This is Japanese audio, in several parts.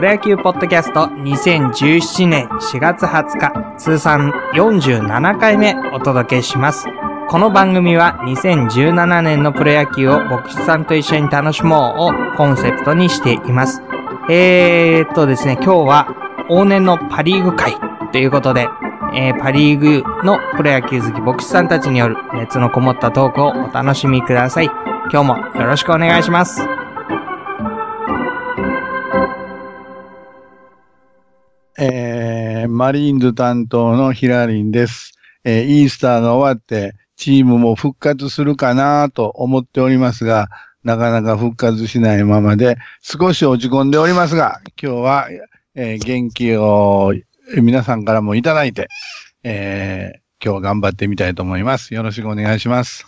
プロ野球ポッドキャスト2017年4月20日通算47回目お届けします。この番組は2017年のプロ野球を牧師さんと一緒に楽しもうをコンセプトにしています。えーっとですね、今日は往年のパリーグ会ということで、えーパリーグのプロ野球好き牧師さんたちによる熱のこもったトークをお楽しみください。今日もよろしくお願いします。マリーンズ担当のヒラリンです。えーイースターが終わって、チームも復活するかなと思っておりますが、なかなか復活しないままで、少し落ち込んでおりますが、今日は、えー元気を皆さんからもいただいて、えー今日は頑張ってみたいと思います。よろしくお願いします。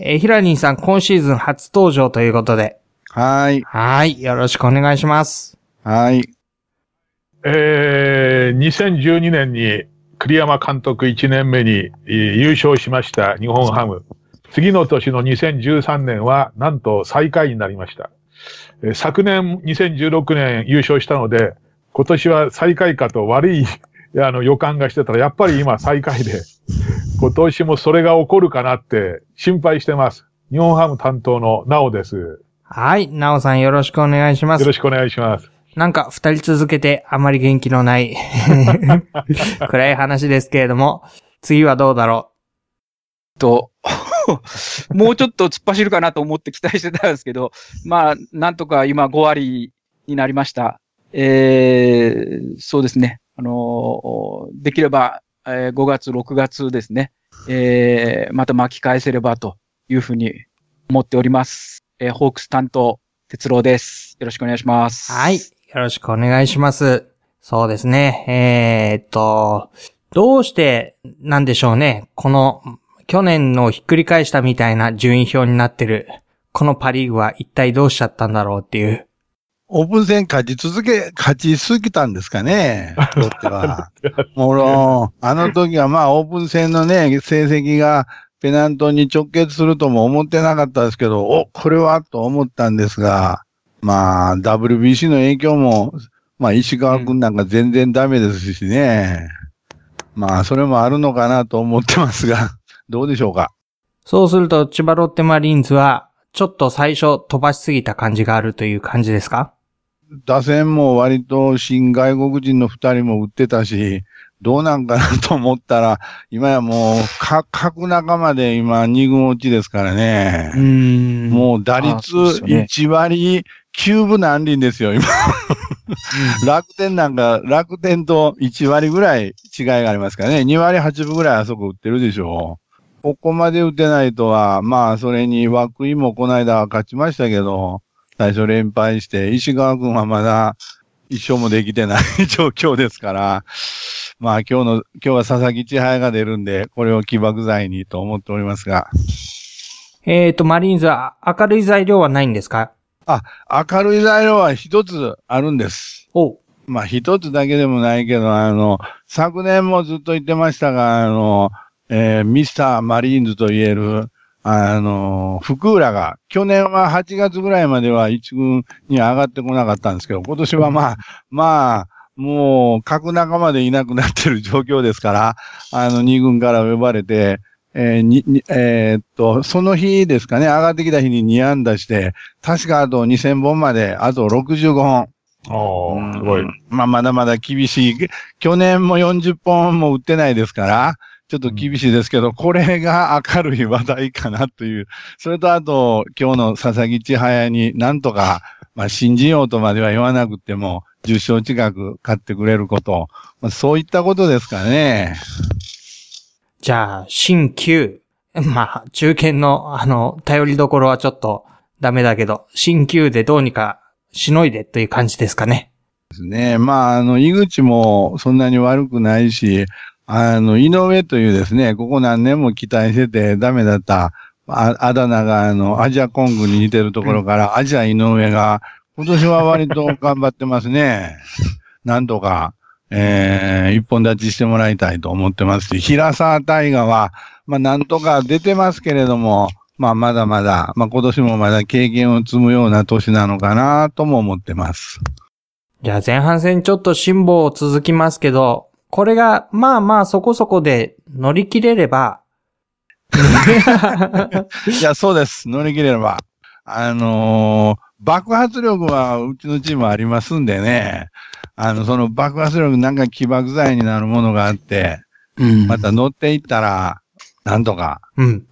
えーヒラリンさん今シーズン初登場ということで、はーい。はい、よろしくお願いします。はーい。えー2012年に栗山監督1年目にえー優勝しました日本ハム。次の年の2013年はなんと最下位になりました。えー昨年2016年優勝したので、今年は最下位かと悪い あの予感がしてたら、やっぱり今最下位で、今年もそれが起こるかなって心配してます。日本ハム担当のなおです。よはい、なおさんよろしくお願いしますろ。しくお願いします。なんか二人続けてあまり元気のない 暗い話ですけれども、次はどうだろと、もうちょっと突っ走るかなと思って期待してたんですけど、まあ、なんとか今5割になりました。えー、そうですね。あのーできれば、えー5月、6月ですね。えー、また巻き返せればというふうに思っております。えーホークス担当、哲郎です。よろしくお願いします。うはい、よろしくお願いします。そうですね、えーっと、どうしてなんでしょうね、この去年のひっくり返したみたいな順位表になってる、このパリーグは一体どうしちゃったんだろうっていう。オープン戦勝ち続け、勝ちすぎたんですかね、ロッテは。もろ、あの時はまあオープン戦のね、成績がペナントに直結するとも思ってなかったですけど、お、これはと思ったんですが、まあ WBC の影響も、まあ石川くんなんか全然ダメですしね。まあそれもあるのかなと思ってますが、どうでしょうか？そうすると、千葉ロッテマリーンズは、ちょっと最初飛ばしすぎた感じがあるという感じですか？打線も割と新外国人の二人も打ってたし、どうなんかなと思ったら、今やもう、か、各仲間で今二軍落ちですからね。んもう打あ率そうですよね1割9分何厘ですよ、今。楽天なんか、楽天と1割ぐらい違いがありますからね。2割8分ぐらいあそこ打ってるでしょう。ここまで打てないとは、まあ、それに涌井もこの間勝ちましたけど、最初連敗して、石川君はまだ一勝もできてない 状況ですから、まあ今日の、今日は佐々木千早が出るんで、これを起爆剤にと思っておりますが、えーと、マリーンズは明るい材料はないんですか？明るい材料は一つあるんです。お。うまあ一つだけでもないけど、あの、昨年もずっと言ってましたが、あの、えーミスターマリーンズと言える、あの、福浦が、去年は8月ぐらいまでは一軍に上がってこなかったんですけど、今年はまあ、まあ、もう、各仲間でいなくなってる状況ですから、あの、二軍から呼ばれて、えーに、にえーっと、その日ですかね、上がってきた日に2安打して、確かあと2000本まで、あと65本。おーすごい。まあ、まだまだ厳しい。去年も40本も打ってないですから、ちょっと厳しいですけど、これが明るい話題かなという。それとあと、今日の佐々木千早になんとか、まあ、信じようとまでは言わなくても、10勝近く勝ってくれること。まあ、そういったことですかね。じゃあ、新旧。まあ、中堅の、あの、頼りどころはちょっとダメだけど、新旧でどうにかしのいでという感じですかね。ですね。まあ、あの、井口もそんなに悪くないし、あの、井上というですね、ここ何年も期待しててダメだった、ああだ名が、あの、アジアコングに似てるところから、アジア井上が、今年は割と頑張ってますね。なんとか、えー、一本立ちしてもらいたいと思ってますし、平沢大河は、まあ、なんとか出てますけれども、まあ、まだまだ、まあ、今年もまだ経験を積むような年なのかなとも思ってます。じゃあ前半戦ちょっと辛抱続きますけど、これがまあまあそこそこで乗り切れれば、いや、そうです。乗り切れれば。あのー爆発力はうちのチームありますんでね。あの、その爆発力なんか起爆剤になるものがあって、うんまた乗っていったら、なんとかうん。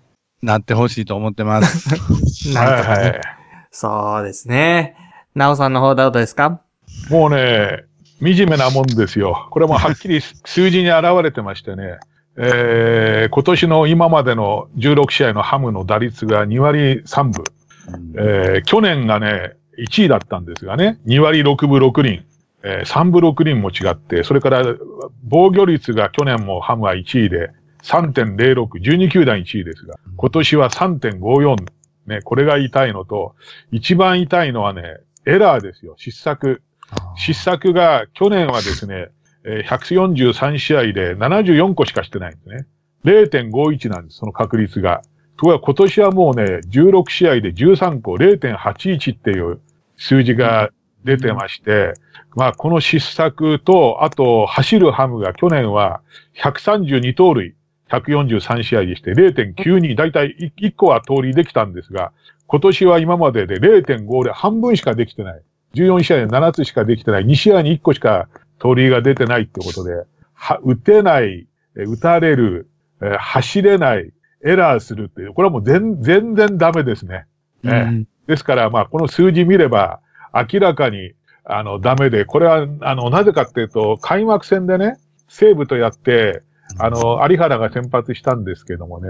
なってほしいと思ってます。なんとかね。はいはい。そうですね。なおさんの方どうですか？もうね、惨めなもんですよ。これもはっきり数字に現れてましてね、えー、今年の今までの16試合のハムの打率が2割3分。えー、去年がね、1位だったんですがね、2割6分6厘、えー、3分6厘も違って、それから防御率が去年もハムは1位で3.06、12球団1位ですが、今年は3.54、ね、これが痛いのと、一番痛いのはね、エラーですよ、失策。失策が去年はですね、えー143試合で74個しかしてないんですね。0.51なんです、その確率が。ところが今年はもうね、16試合で13個、0.81っていう数字が出てまして、まあこの失策と、あと走るハムが去年は132盗塁、143試合でして0.92、だいたい1個は盗塁できたんですが、今年は今までで0.5で半分しかできてない。14試合で7つしかできてない。2試合に1個しか盗塁が出てないってことで、は、打てない、打たれる、走れない、エラーするっていう、これはもう全全然ダメですね。うんえですから、まあ、この数字見れば、明らかに、あの、ダメで、これは、あの、なぜかっていうと、開幕戦でね、西武とやって、あの、有原が先発したんですけどもね、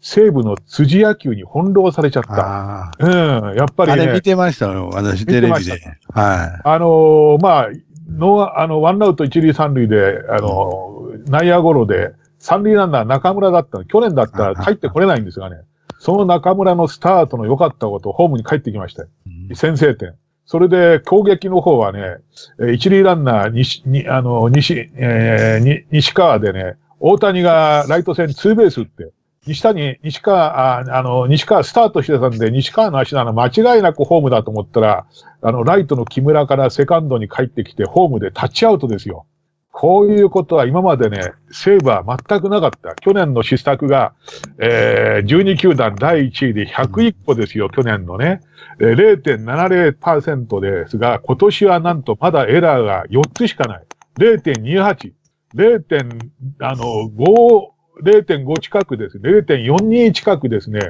西武の辻野球に翻弄されちゃった。あうん、やっぱあ。ありね。れ見てましたよ、私、テレビで。はあのーまあ、の、あの、ワンアウト一塁三塁で、あのー内野ゴロで、三塁ランナー中村だったの。去年だったら帰ってこれないんですがね。その中村のスタートの良かったこと、ホームに帰ってきましたよ。い。先制点。それで攻撃の方はね、えー一塁ランナー西、に、あの、西、えーに、西川でね、大谷がライト線ツーベース打って、西谷、西川、ああの、西川スタートしてたんで、西川の足なの間違いなくホームだと思ったら、あの、ライトの木村からセカンドに帰ってきて、ホームでタッチアウトですよ。こういうことは今までね、西武は全くなかった。去年の失策が、えー、12球団第1位で101個ですよ、去年のね。えー0.70%ですが、今年はなんとまだエラーが4つしかない。0.28。0. あの、5、0.5近くです。0.42近くですね、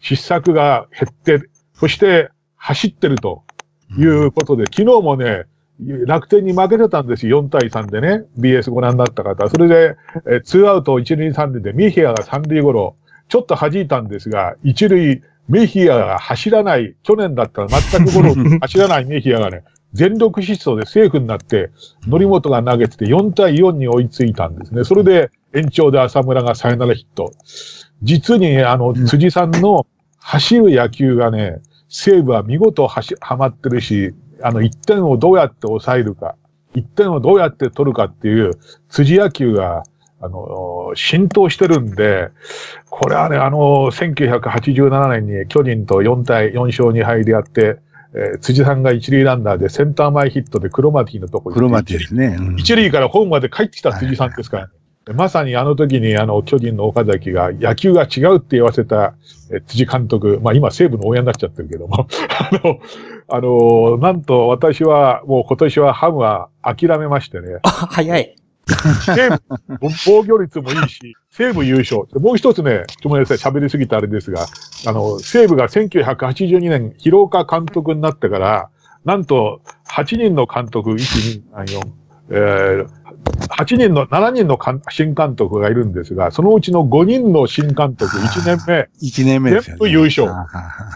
失策が減って、そして走ってるということで、昨日もね、楽天に負けてたんですよ。4対3でね。BS ご覧になった方。それで、えーツーアウト1塁3塁でミヒアが3塁ゴロ、ちょっと弾いたんですが、1塁、メヒアが走らない、去年だったら全くゴロ 走らないメヒアがね、全力疾走でセーフになって、則本が投げてて4対4に追いついたんですね。それで延長で浅村がサヨナラヒット。実に、あの、辻さんの走る野球がね、西武は見事はし、はまってるし、あの、1点をどうやって抑えるか、1点をどうやって取るかっていう、辻野球が、あの、浸透してるんで、これはね、あの、1987年に巨人と4対4勝2敗でやって、えー辻さんが一塁ランナーでセンター前ヒットでクロマティのとこクロマティですね。うん。一塁からホームまで帰ってきた辻さんですから、でまさにあの時にあの巨人の岡崎が野球が違うって言わせたえ辻監督、まあ今西武の応援になっちゃってるけども、あの、あの、なんと私はもう今年はハムは諦めましてね、あ、早い。西武、防御率もいいし、西武優勝。でもう一つね、ごめんなさい、喋りすぎたあれですが、あの、西武が1982年、広岡監督になってから、なんと、8人の監督、1、2、3、4、えー、8人の、7人の監新監督がいるんですが、そのうちの5人の新監督、1年目、一年目ですよね。全部優勝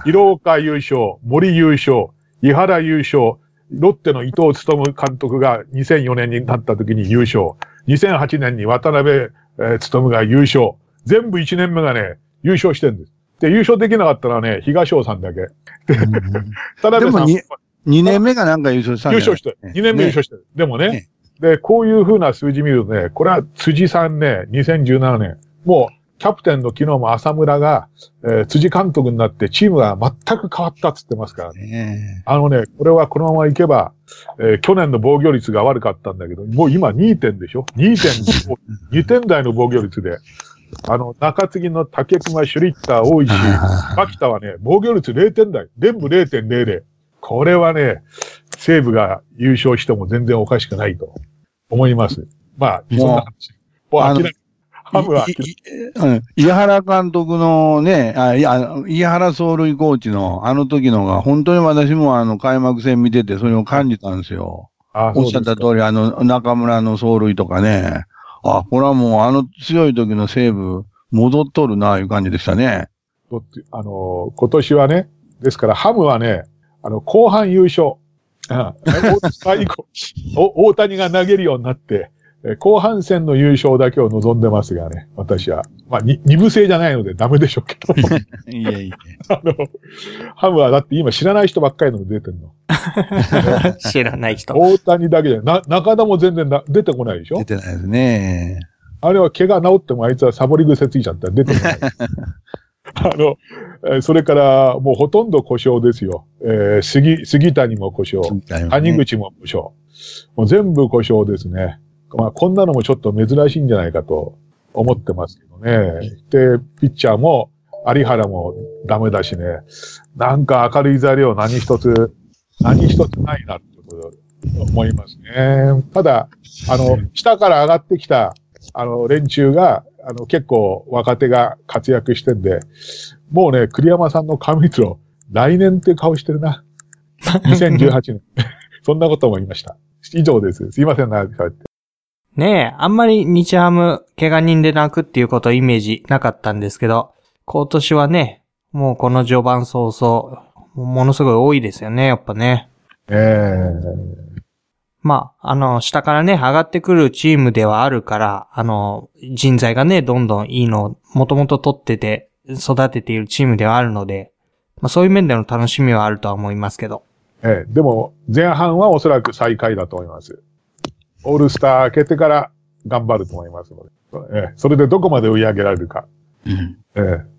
広岡優勝、森優勝、井原優勝、ロッテの伊藤勤監督が2004年になった時に優勝。2008年に渡辺、えー勤が優勝。全部1年目がね、優勝してるんです。で、優勝できなかったらね、東尾さんだけ。渡辺さんでもに二年目がなんか優勝した優勝してる。2年目優勝してる。でもねねで、こういう風な数字見るとね、これは辻さんね、2017年、もう、キャプテンの昨日も浅村が、えー辻監督になってチームが全く変わったっつってますからね。ねあのね、これはこのままいけば、えー去年の防御率が悪かったんだけど、もう今2点でしょ ?2 点、2点台の防御率で。あの、中継ぎの竹熊、シュリッター、大石、牧田はね、防御率0点台。全部0.00。これはね、西武が優勝しても全然おかしくないと思います。まあ、そんな話。もう諦め、ハムは諦めいいうん井原監督のね、あいや井原走塁コーチのあの時のが、本当に私もあの開幕戦見ててそれを感じたんですよ。あおっしゃった通り、あの中村の走塁とかね。あ、これはもうあの強い時の西武、戻っとるな、いう感じでしたね。あの、今年はね、ですからハムはね、あの、後半優勝。うん、オールスター以降お大谷が投げるようになって、え後半戦の優勝だけを望んでますがね、私は。まあ、に二部制じゃないのでダメでしょうけど。いやいや。あの、ハムはだって今知らない人ばっかりの出てるの。知らない人。大谷だけで、な、中田も全然な出てこないでしょ出てないですね。あれは怪我治ってもあいつはサボり癖ついちゃったら出てこない。あの、えーそれからもうほとんど故障ですよ。えー杉、杉谷も故障。谷口も故障。もう全部故障ですね。まあこんなのもちょっと珍しいんじゃないかと思ってますけどね。で、ピッチャーも有原もダメだしね。なんか明るい材料何一つ、何一つないなって思いますね。ただ、あの、下から上がってきた、あの、連中が、あの、結構若手が活躍してんで、もうね、栗山さんの神光来年って顔してるな。2018年。そんなことも言いました。以上です。すいません、長く喋って。ねえ、あんまり日ハム、怪我人で泣くっていうことイメージなかったんですけど、今年はね、もうこの序盤早々、ものすごい多いですよね、やっぱね。えまあ、あの、下からね、上がってくるチームではあるから、あの、人材がね、どんどんいいのをもともと取ってて、育てているチームではあるので、まあそういう面での楽しみはあるとは思いますけど。えええでも、前半はおそらく最下位だと思います。オールスター明けてから頑張ると思いますので。ええそれでどこまで追い上げられるか。うんええ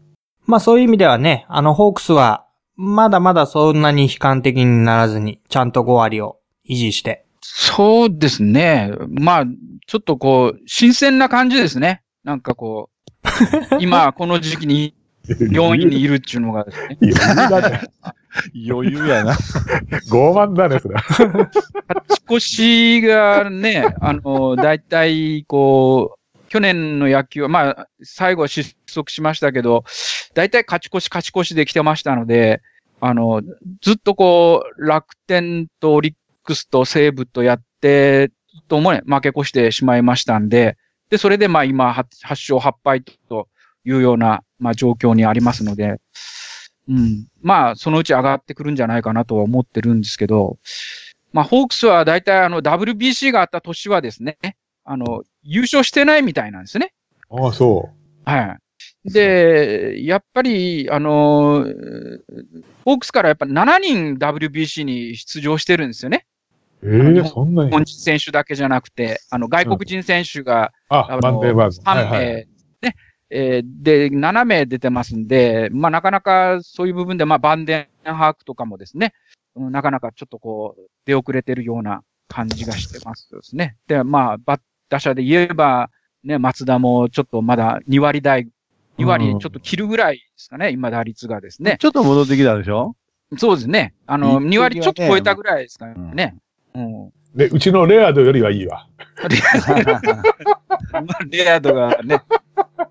まあそういう意味ではね、あの、ホークスは、まだまだそんなに悲観的にならずに、ちゃんと5割を維持して。そうですね。まあ、ちょっとこう、新鮮な感じですね。なんかこう、今この時期に4位にいるっていうのがですね。余裕だね。余裕やな。傲慢だね、それ。勝ち越しがね、あの、大体、こう、去年の野球は、まあ、最後は失速しましたけど、大体勝ち越し勝ち越しで来てましたので、あの、ずっとこう、楽天とオリックスと西武とやって、ともね、負け越してしまいましたんで、で、それでまあ今、8勝8敗というような、まあ状況にありますので、うん。まあ、そのうち上がってくるんじゃないかなとは思ってるんですけど、まあ、ホークスは大体あの WBC があった年はですね、あの、優勝してないみたいなんですね。ああ、そはい。で、やっぱり、あの、ホークスからやっぱ7人 WBC に出場してるんですよね。う。ええそんなに。日本人選手だけじゃなくて、あの、外国人選手が、ああ、マンデーバーズ。3名、ね、えーで、7名出てますんで、まあ、なかなかそういう部分で、まあ、バンデンハークとかもですね、うんなかなかちょっとこう、出遅れてるような感じがしてますですね。で、まあ、バッ打者で言えば、ね、松田もちょっとまだ2割台、2割ちょっと切るぐらいですかね、今打率がですね。ちょっと戻ってきたでしょ？そうですね。あの、いい2割ちょっと超えたぐらいですかね。うん。で、うちのレアードよりはいいわ。ま あレアードがね、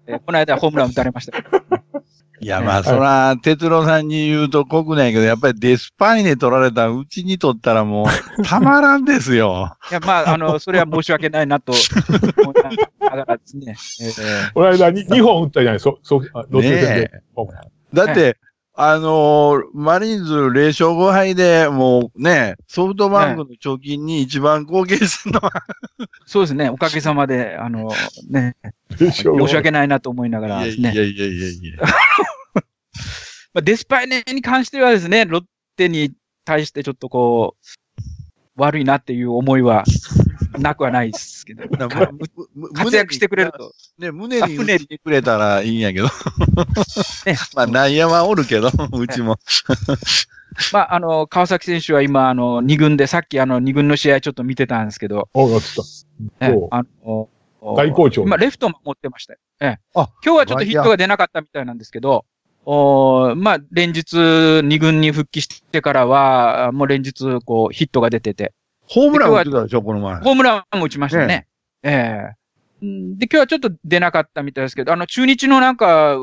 えーこの間ホームラン打たれましたけど。いや、まあ、そら、哲郎さんに言うと濃くないけど、やっぱりデスパイネ取られたうちに取ったらもう、たまらんですよ。いや、まあ、あの、それは申し訳ないなと 思いながらですね。えーこの間に2本打ったじゃない、そ、そ、あロッテ戦ねで。ホームランだって、あのーマリーンズ0勝5敗で、もうね、ソフトバンクの貯金に一番貢献するのは、そうですね。おかげさまで、あの、ね、でしょ申し訳ないなと思いながらですね。いやいやいやいやいや。まあ、デスパイネに関してはですね、ロッテに対してちょっとこう、悪いなっていう思いは、なくはないですけど。活躍してくれる。と。ね、胸にあ胸にくれたらいいんやけど。ね まあ、内野はおるけど、うちも。まあ、あの、川崎選手は今、あの、二軍で、さっきあの、二軍の試合ちょっと見てたんですけど、おやってた。えそうあの、大好調今、レフトも持ってましたよ。ええ。あ今日はちょっとヒットが出なかったみたいなんですけど、おまあ、連日二軍に復帰してからは、もう連日、こう、ヒットが出てて、ホームラン打ってたでしょ、この前。ホームランも打ちましたね。ええんで、今日はちょっと出なかったみたいですけど、あの、中日のなんか、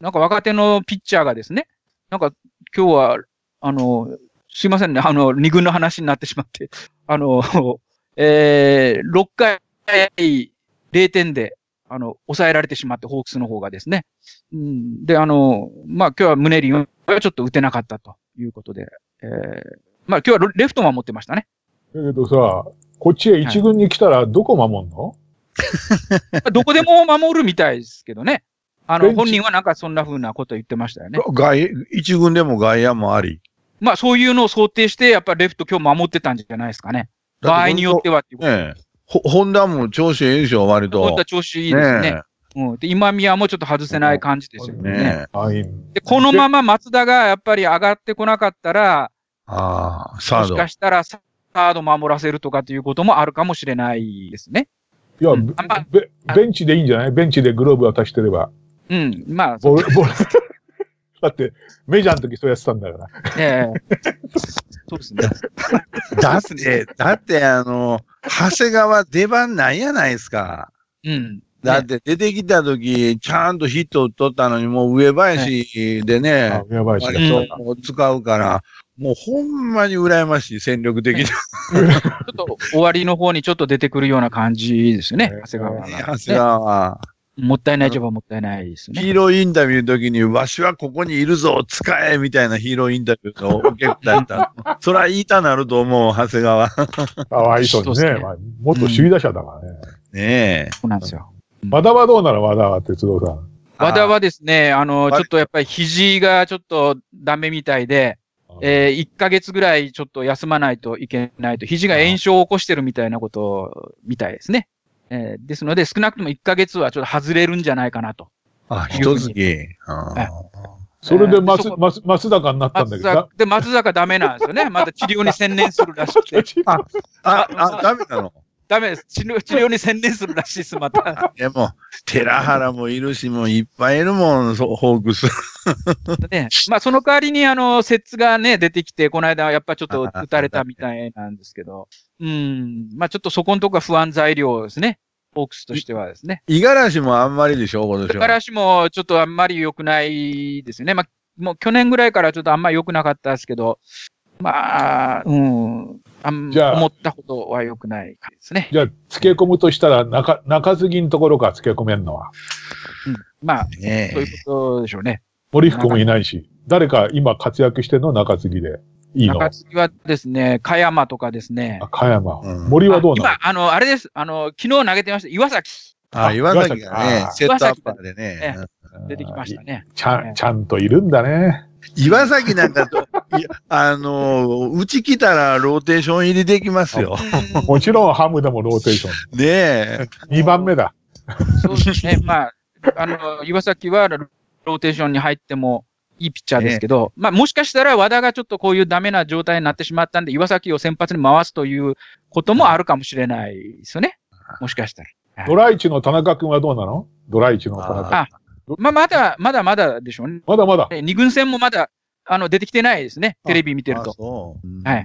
なんか若手のピッチャーがですね、なんか今日は、あの、すいませんね、あの、二軍の話になってしまって、あの、えー、6回、0点で、あの、抑えられてしまって、ホークスの方がですね。うん、で、あの、まあ、今日はムネリンはちょっと打てなかったということで、えー、まあ、今日はレフトも持ってましたね。だけどさ、こっちへ一軍に来たらどこ守んの、どこでも守るみたいですけどね。あの、本人はなんかそんな風なこと言ってましたよね。外、一軍でも外野もあり。まあそういうのを想定して、やっぱりレフト今日守ってたんじゃないですかね。場合によってはっていうこと。ねえ。ほ、ホンダも調子ええでしょ、割と。本当は調子いいですね。うん。で、今宮もちょっと外せない感じですよね。ねえ。はい。で、このまま松田がやっぱり上がってこなかったら、ああ、サードもしか。したらサード守らせるとかっていうこともあるかもしれないですね。いや、うんベベベンチでいいんじゃない？ベンチでグローブ渡してれば。うん。まあ、ボール、ボール。だって、メジャーの時そうやってたんだから。ええそうですね。だって、だってあの、長谷川出番ないやないですか。うん。だって出てきた時、ちゃんとヒット打っとったのに、もう上林でねあ、宮林割が。と使うから、もうほんまに羨ましい、戦力的に。ちょっと終わりの方にちょっと出てくるような感じですねね、長谷川が。長谷川は。もったいないといえばもったいないですね。ヒーローインタビューの時に、わしはここにいるぞ、使えみたいなヒーローインタビューが受け答えた。そら言いたなると思う、長谷川。かわいそうですねまあ、元首位打者だからね。ねえ。そうなんですよ。和田はどうなの和田は哲道さん。和田はですね、あの、はいちょっとやっぱり肘がちょっとダメみたいで、えー、1ヶ月ぐらいちょっと休まないといけないと、肘が炎症を起こしてるみたいなことみたいですね。えーですので、少なくとも1ヶ月はちょっと外れるんじゃないかなと。あ、一月。それで松松松坂になったんだ松けど坂、で、松坂ダメなんですよね。まだ治療に専念するらしくて。あ、あ、ダメなの？ダメです。治療治療に専念するらしいです、また。でも、寺原もいるし、もういっぱいいるもん、そうホークス。ね。まあ、その代わりに、あの、節がね、出てきて、この間はやっぱちょっと打たれたみたいなんですけど、うん。まあ、ちょっとそこのとこが不安材料ですね。ホークスとしてはですね。五十嵐もあんまりでしょ、今年は。だからしもちょっとあんまり良くないですよね。まあ、もう去年ぐらいからちょっとあんまり良くなかったですけど、まあ、うん。あんじゃあ思ったほどは良くないですね。じゃあ、つけ込むとしたら、中、中継ぎのところからつけ込めんのは。まあ、ねそういうことでしょうね。森福もいないし、誰か今活躍してんの？中継ぎで。いいの？中継ぎはですね、加山とかですねあ、。加山。うん森はどうなの？あ今、あの、あれです。あの、昨日投げてました。岩崎あ、岩崎がねあ、セットアッパーでね出てきましたね。ちゃん、ちゃんといるんだね。岩崎なんかと、いや、あの、うち来たらローテーション入りできますよ。もちろんハムでもローテーション。ねえ。2番目だ。そうですね。まあ、あの、岩崎はローテーションに入ってもいいピッチャーですけど、まあもしかしたら和田がちょっとこういうダメな状態になってしまったんで、岩崎を先発に回すということもあるかもしれないですよね。もしかしたら。ドライチの田中君はどうなの？ドライチの田中。あまあまだ、まだまだでしょうね。まだまだ。え二軍戦もまだ、あの、出てきてないですね。テレビ見てるあと。はい。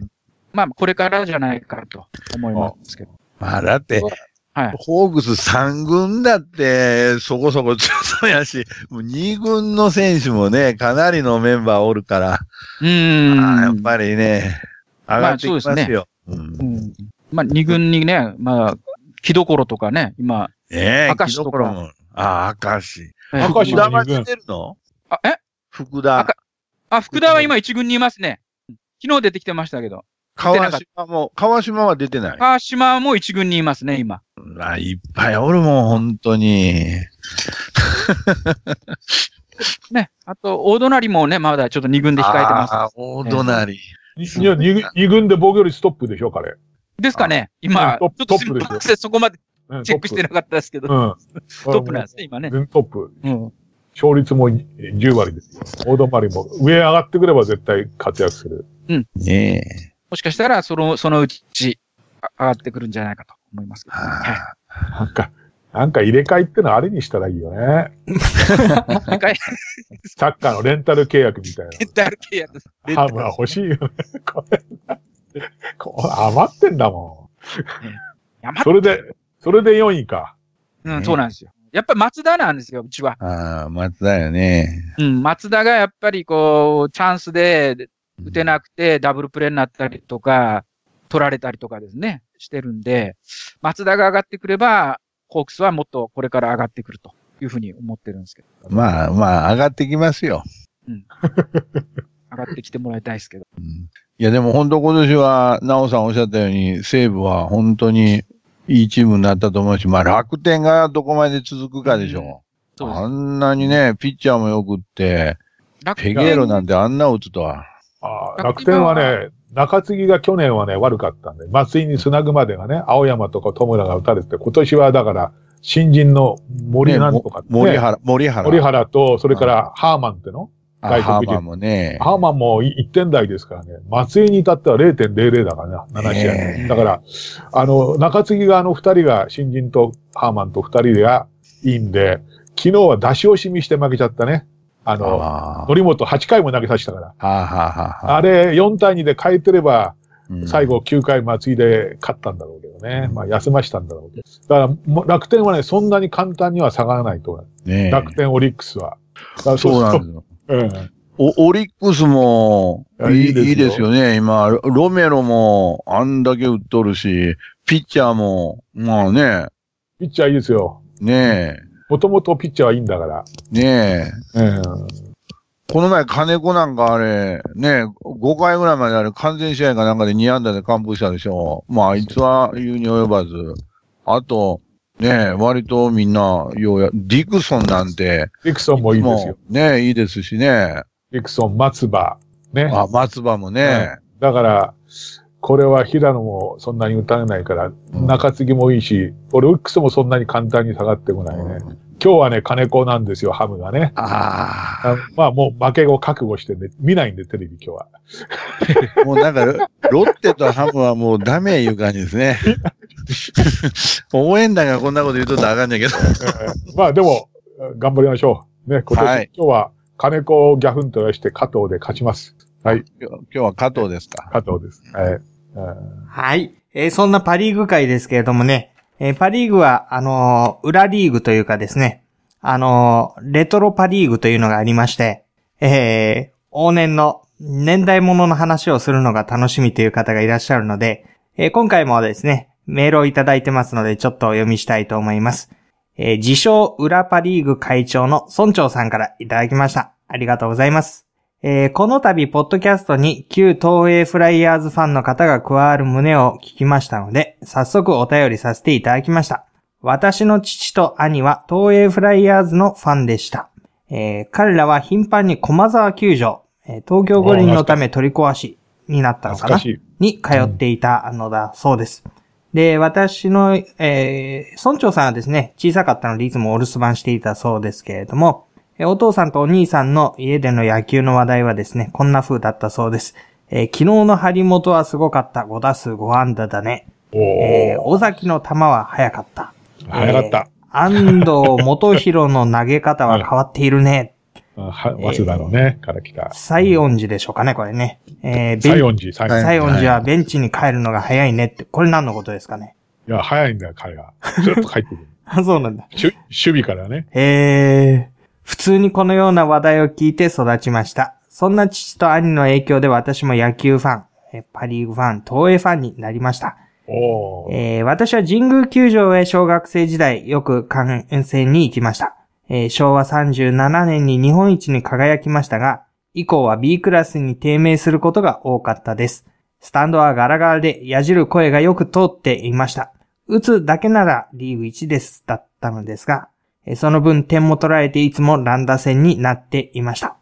まあ、これからじゃないかと思いますけど。まあ、だって、はい。ホークス3軍だって、そこそこ強そうやし、もう2軍の選手もね、かなりのメンバーおるから、うーん。やっぱりね、上がってきますまあそうんうん。まあ、二軍にね、まあ、木所とかね、今、ねえ、明石。ああ、明石。は出二軍てるのあ、え？福田赤。あ、福田は今一軍にいますね。昨日出てきてましたけど。川島も、川島は出てない。川島も一軍にいますね、今。あいっぱいおるもん、本当に。ね。あと、大隣もね、まだちょっと二軍で控えてます。ああ、大隣。いや、二軍二軍で防御率トップでしょ、彼。ですかね今、トップちょっとすみトップですよません、そこまでうんチェックしてなかったですけど、うん。トップなんですね、今ね。全トップ。うん。勝率も10割ですよ。大止まりも上上がってくれば絶対活躍する。ねえ。もしかしたら、その、そのうち、あ上がってくるんじゃないかと思いますけど、ね。ははい。なんか、なんか入れ替えってのはあれにしたらいいよね。なんか、レサッカーのレンタル契約みたいンタル契約です。レンタルな。ハムは欲しいよね。これ。これ余ってんだもやん。それで、それで4位か。うん、そうなんですよ。やっぱり松田なんですよ、うちは。ああ、松田よね。うん、松田がやっぱりこう、チャンスで打てなくてダブルプレーになったりとか、取られたりとかですね、してるんで、松田が上がってくれば、ホークスはもっとこれから上がってくるというふうに思ってるんですけど。まあまあ、上がってきますよ。上がってきてもらいたいですけど。うんいや、でも本当今年は、なおさんおっしゃったように、西武は本当にいいチームになったと思うし、まあ楽天がどこまで続くかでしょう。そうですあんなにね、ピッチャーもよくって、楽ペゲーロなんてあんな打つとは。あー楽天はね、中継ぎが去年はね、悪かったんで、松井につなぐまでがね、青山とか戸村が打たれてて、今年はだから、新人の森なんとか、ね森原、森原。森原と、それからハーマンってのあ外国人ハーマンもね。ハーマンも1点台ですからね、松井に至っては0.00だからな、7試合ね。だから、あの、中継ぎがあの2人が、新人とハーマンと2人がいいんで、昨日は出し惜しみして負けちゃったね。あの、あ森本8回も投げさせたから。あ、はあ、れ、4対2で変えてれば、うん最後9回松井で勝ったんだろうけどね。まあ休ましたんだろうけど。だから楽天はね、そんなに簡単には下がらないと思う。ねえ楽天オリックスは。そうなんすですよ。うん。お、オリックスもいやいいいいですよいいですよね。今、ロロメロもあんだけ打っとるし、ピッチャーも、まあね、ピッチャーいいですよ。ねもともとピッチャーはいいんだから。え、ねえ。うん。この前金子なんかあれ、ね、5回ぐらいまであれ完全試合かなんかで2安打で完封したでしょ。まああいつは言うに及ばず。あと、ね、割とみんな、ようや、ディクソンなんて、ディクソンもいいですよ。ね、いいですしね。ディクソン、松葉。ね。あ、松葉もね。だから、これは平野もそんなに打たれないから、うん中継ぎもいいし、オリックスもそんなに簡単に下がってこないね。うん今日はね、金子なんですよ、ハムがね。ああまあもう負けを覚悟してね、見ないんで、テレビ今日は。あ、もうなんか、ロロッテとハムはもうダメいう感じですね。応援団がこんなこと言うとったらあかんねんけど。まあでも、頑張りましょう。ね、今年、はい今日は金子をギャフンと出して加藤で勝ちます。はい、今日は加藤ですか。加藤です。はい。うんはい。えーそんなパリーグ界ですけれどもね、えーパリーグは、あのー裏リーグというかですね、あのーレトロパリーグというのがありまして、えー往年の年代物の話をするのが楽しみという方がいらっしゃるので、えー今回もですね、メールをいただいてますので、ちょっとお読みしたいと思います。えー自称裏パリーグ会長の村長さんからいただきました。ありがとうございます。えーこの度、ポッドキャストに旧東映フライヤーズファンの方が加わる旨を聞きましたので、早速お便りさせていただきました。私の父と兄は東映フライヤーズのファンでした。えー彼らは頻繁に駒沢球場、えー東京五輪のため取り壊しになったのかな？に通っていたのだそうです。で、私の、えー村長さんはですね、小さかったのでいつもお留守番していたそうですけれども、えーお父さんとお兄さんの家での野球の話題はですね、こんな風だったそうです。えー昨日の張本はすごかった。5打数5安打だね。おえーー、尾崎の球は速かった。早かった。安藤元弘の投げ方は変わっているね。うんは早稲田のね、から来た。西音寺でしょうかね、これね。えー、西園寺、西音寺はベンチに帰るのが早いねって、これ何のことですかね？いや、早いんだよ、彼が。ずっと帰ってくる。あ、そうなんだ。守守備からね。えー、普通にこのような話題を聞いて育ちました。そんな父と兄の影響で私も野球ファン、えパリーグファン、東映ファンになりました。おー。えー私は神宮球場へ小学生時代よく観戦に行きました。えー昭和37年に日本一に輝きましたが、以降は B クラスに低迷することが多かったです。スタンドはガラガラで矢じる声がよく通っていました。打つだけならリーグ1ですだったのですが、えーその分点も取られていつも乱打戦になっていました。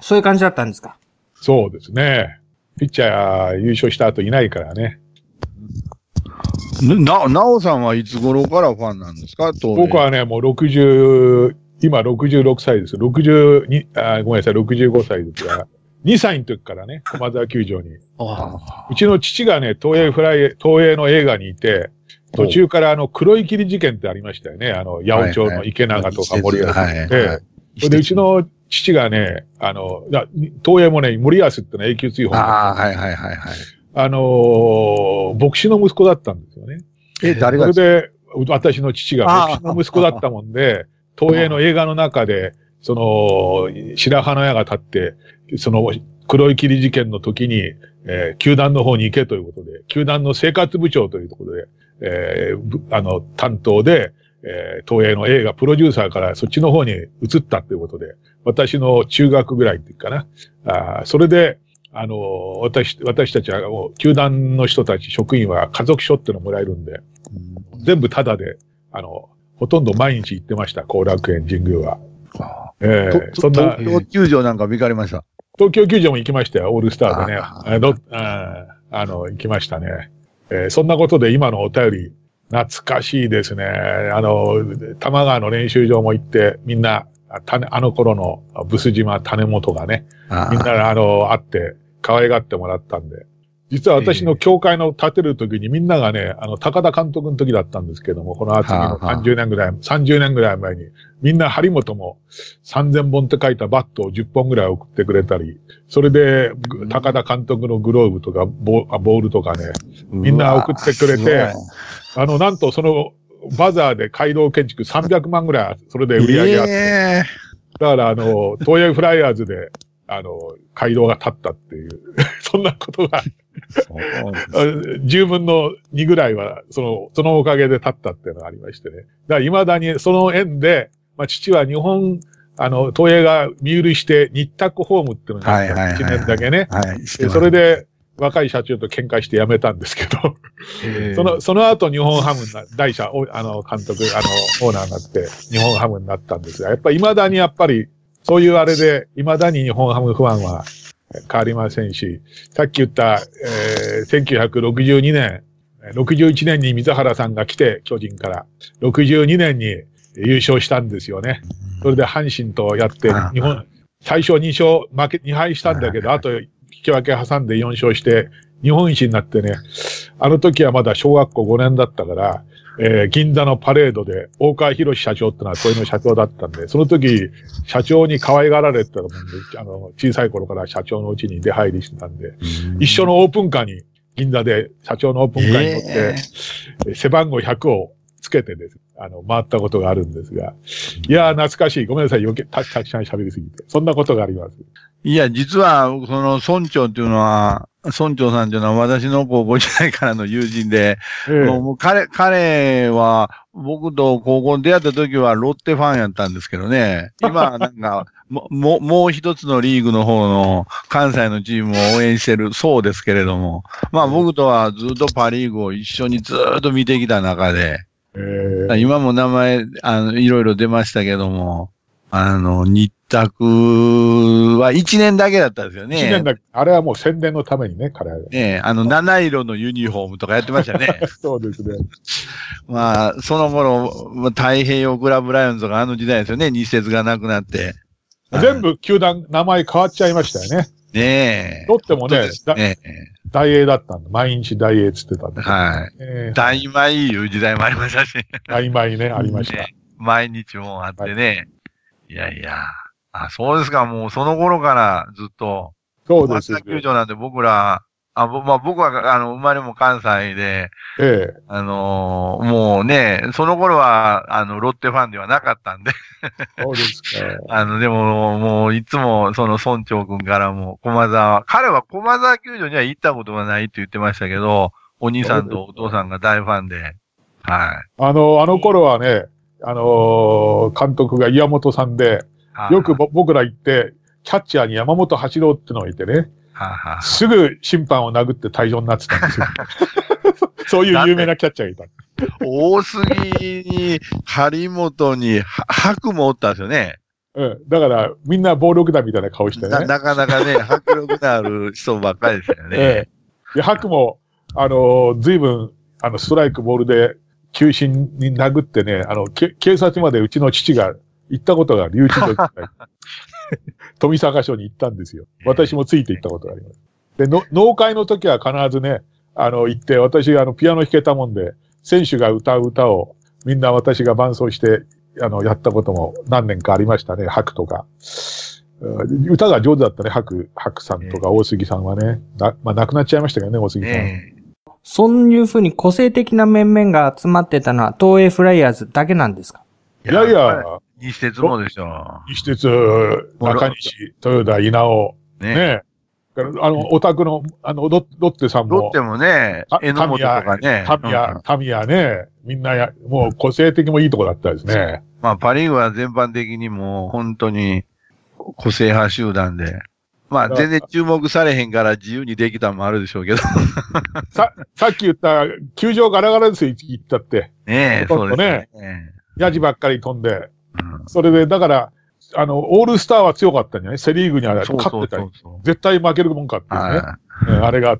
そういう感じだったんですか？そうですね。ピッチャー優勝した後いないからね。な、なおさんはいつ頃からファンなんですか？僕はね、もう60、今66歳です。62、あごめんなさい、65歳ですが、2歳の時からね、駒沢球場に。あうちの父がね、東映フライ、東映の映画にいて、途中からあの、黒い霧事件ってありましたよね。あの、八百長の池永とか森保。それで、うちの父がね、あの、東映もね、森保ってのは永久追放。ああ、はいはいはいはい。あのー牧師の息子だったんですよね。え、誰がそれで、私の父が牧師の息子だったもんで、東映の映画の中で、その、白羽の矢が立って、その、黒い霧事件の時に、えー球団の方に行けということで、球団の生活部長というところで、えーぶあの、担当で、えー東映の映画プロデューサーからそっちの方に移ったということで、私の中学ぐらいっていうかな。あーそれで、あの、私、私たちはもう、球団の人たち、職員は家族書っていうのもらえるんで、全部タダで、あの、ほとんど毎日行ってました、後楽園神宮は。ええとそんな、東京球場なんか行かれました？東京球場も行きましたよ、オールスターでね。ああの、ああの、行きましたね。えーそんなことで今のお便り、懐かしいですね。あの、玉川の練習場も行って、みんな、あ種あの頃のブス島種本がね、あみんな、あの、会って、可愛がってもらったんで。実は私の教会の建てる時にみんながね、あの、高田監督の時だったんですけども、この厚みのはあはあ。30年ぐらい、30年ぐらい前に、みんな張本も3000本って書いたバットを10本ぐらい送ってくれたり、それで、ぐ高田監督のグローブとかボールとかね、みんな送ってくれてあの、なんとその、バザーで街道建築300万ぐらい、それで売り上げあって、え。だから、あの、東映フライヤーズで、あの、街道が立ったっていう、そんなことが、あ10分の2ぐらいは、その、そのおかげで立ったっていうのがありましてね。だから、未だにその縁で、まあ、父は日本、あの、東映が身売りして日卓ホームっていうのがあったはいはいはい1年だけね。はい、それで、若い社長と喧嘩して辞めたんですけど、その、その後日本ハムな、大社、おあの、監督、あの、オーナーになって、日本ハムになったんですが、やっぱり未だにやっぱり、そういうあれで、未だに日本ハムファンは変わりませんし、さっき言った、えー、1962年、61年に水原さんが来て、巨人から、62年に優勝したんですよね。それで阪神とやってあ、日本、最初2勝、負け、2敗したんだけど、あと引き分け挟んで4勝して、日本一になってね、あの時はまだ小学校5年だったから、えー銀座のパレードで、大川博社長ってのは、これの社長だったんで、その時、社長に可愛がられてたもんで、あの、小さい頃から社長のうちに出入りしてたんで、一緒のオープンカーに、銀座で社長のオープンカーに乗って、ええ背番号100をつけてです、あの、回ったことがあるんですが、いやー、懐かしい。ごめんなさい。余計、た、たくさん喋りすぎて。そんなことがあります。いや、実は、その村長っていうのは、村長さんっていうのは私の高校時代からの友人で、ええ。もう彼、彼は、僕と高校に出会った時はロッテファンやったんですけどね、今はなんか、ももう、もう一つのリーグの方の関西のチームを応援してるそうですけれども、まあ僕とはずっとパリーグを一緒にずっと見てきた中で、ええ。今も名前、あの、いろいろ出ましたけども、あの、日卓は1年だけだったんですよね。一年だけ、あれはもう宣伝のためにね、彼は。ねえ、あの、七色のユニフォームとかやってましたね。そうですね。まあ、その頃、まあ太平洋クラブライオンズとかあの時代ですよね、日節がなくなって。全部球団、名前変わっちゃいましたよね。ねえ。ロッテもね大英だったんだ。毎日大英っつってたんだ。はい。ええ大米いう時代もありましたし、曖昧ね、ありました。ね毎日もあってね。い、やいや。あ、そうですか、もうその頃からずっと、そうです。松田球場なんて僕ら、あ、ぼまあ僕は、あの、生まれも関西で、ええ。あのーもうね、その頃は、あの、ロッテファンではなかったんで、そうですか。あの、でも、もう、いつも、その村長くんからも、駒沢、彼は駒沢球場には行ったことがないって言ってましたけど、お兄さんとお父さんが大ファンで、はあの、あの頃はね、あのー監督が岩本さんで、い。よくぼ僕ら行って、キャッチャーに山本八郎ってのがいてね、すぐ審判を殴って退場になってたんですよ。そういう有名なキャッチャーがいた。大杉に、張本に、は白もおったんですよね。うん。だから、みんな暴力団みたいな顔してなね。なかなかね、迫力のある人ばっかりですよね。ええ。で、白も、あのー、随分、あの、ストライクボールで、球審に殴ってね、あの、け警察までうちの父が行ったことがある、留置の時 富坂署に行ったんですよ。私もついて行ったことがあります。で、の農会の時は必ずね、あの、行って、私、あの、ピアノ弾けたもんで、選手が歌う歌を、みんな私が伴奏して、あの、やったことも何年かありましたね、白とか。うん歌が上手だったね、白、白さんとか大杉さんはね。な、まあ、亡くなっちゃいましたけどね、大杉さん。えそういうふうに個性的な面々が集まってたのは東映フライヤーズだけなんですか？いやいや、西鉄もでしょ。西鉄、中西、豊田、稲尾、ね。ね。あの、オタクの、あの、ロロッテさんもロッ、テもねあ、榎本とかね。タミヤ、タミヤね、みんなや、もう個性的もいいとこだったですね。まあ、パリーグは全般的にもう本当に個性派集団で。まあ、全然注目されへんから自由にできたのもあるでしょうけど。さ、さっき言った、球場ガラガラですよ、行ったって。ねえ、そうですねね。ヤジばっかり飛んで。うんそれで、だから、あの、オールスターは強かったんじゃない？セリーグには勝そうそうってたり。そうそう。絶対負けるもんかっていうね。はうんあれが。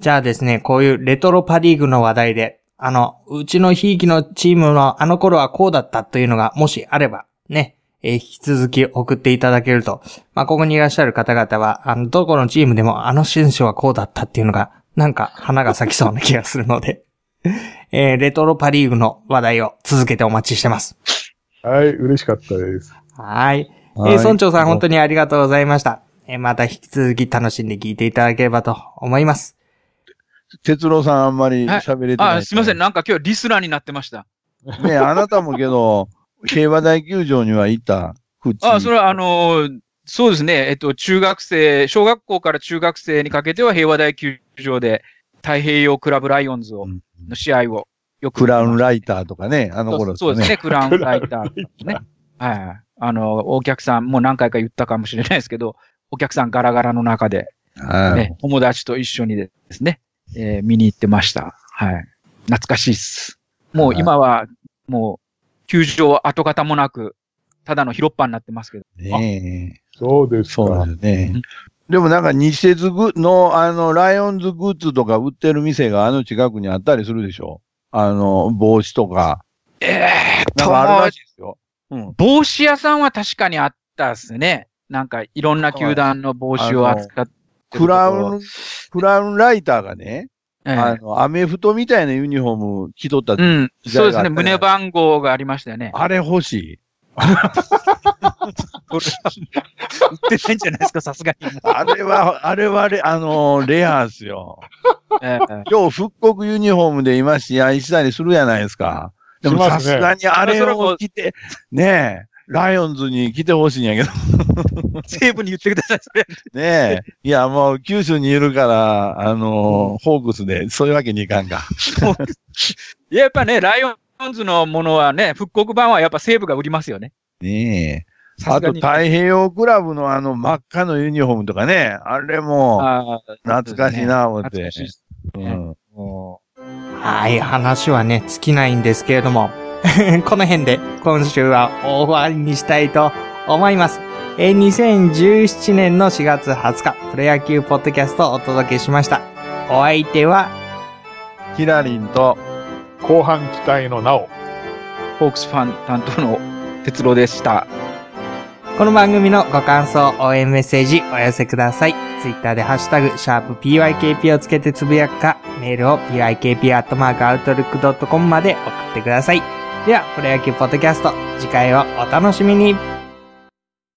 じゃあですね、こういうレトロパリーグの話題で、あの、うちのひいきのチームのあの頃はこうだったというのがもしあれば、ね、えー引き続き送っていただけると、まあ、ここにいらっしゃる方々は、あの、どこのチームでもあの選手はこうだったっていうのが、なんか花が咲きそうな気がするので、えーレトロパリーグの話題を続けてお待ちしてます。はい、嬉しかったです。はい。いえー村長さん本当にありがとうございました。えーまた引き続き楽しんで聞いていただければと思います。哲郎さんあんまり喋れてない。あ、すみません。なんか今日リスナーになってました。ねあなたもけど、平和大球場には行った。ふっちあ、それはあのーそうですね。えっと、中学生、小学校から中学生にかけては平和大球場で太平洋クラブライオンズを、うんの試合をよくクラウンイライターとかね、あの頃ですね。そうですね。クラウンライターですね。はい。あの、お客さん、もう何回か言ったかもしれないですけど、お客さんガラガラの中で、はい。ね、友達と一緒にですね、えー見に行ってました。はい。懐かしいっす。もう今は、もう、球場跡形もなく、ただの広っ端になってますけど。ねえ。そうですか。そうですねうん。でもなんか西鉄グの、あの、ライオンズグッズとか売ってる店があの近くにあったりするでしょ？あの、帽子とか。ええー、なんかあるらしいですよ。うん。帽子屋さんは確かにあったっすね。なんか、いろんな球団の帽子を扱ってクラろウン、クラウンライターがね、ええあの、アメフトみたいなユニフォーム着とった、うん。時そうですね。胸番号がありましたよね。あれ欲しい。売ってないんじゃないですか、さすがに。あれは、あれはレ、あの、レアっすよ。ええ今日復刻ユニフォームで今試合したりするじゃないですか。でもさすがにあれを着て、ねえ、ライオンズに来てほしいんやけど、西武に言ってください、それ。ねえ。いや、もう九州にいるから、あのホークスで、そういうわけにいかんか。いややっぱね、ライオンズのものはね、復刻版はやっぱ西武が売りますよね。ねえ。あと。太平洋クラブのあの真っ赤のユニフォームとかね、あれも懐かしいな、思って懐か。しいですうん。もはい、話はね、尽きないんですけれども、この辺で今週は終わりにしたいと思います。えー2017年の4月20日、プロ野球ポッドキャストをお届けしました。お相手は、ヒラリンと、後半期待のなお。うホークスファン担当の哲郎でした。この番組のご感想、応援メッセージお寄せください。ツイッターでハッシュタグ、シャープ PYKP をつけてつぶやくか、メールを PYKP.outlook.com まで送ってください。では、プロ野球ポッドキャスト、次回をお楽しみに。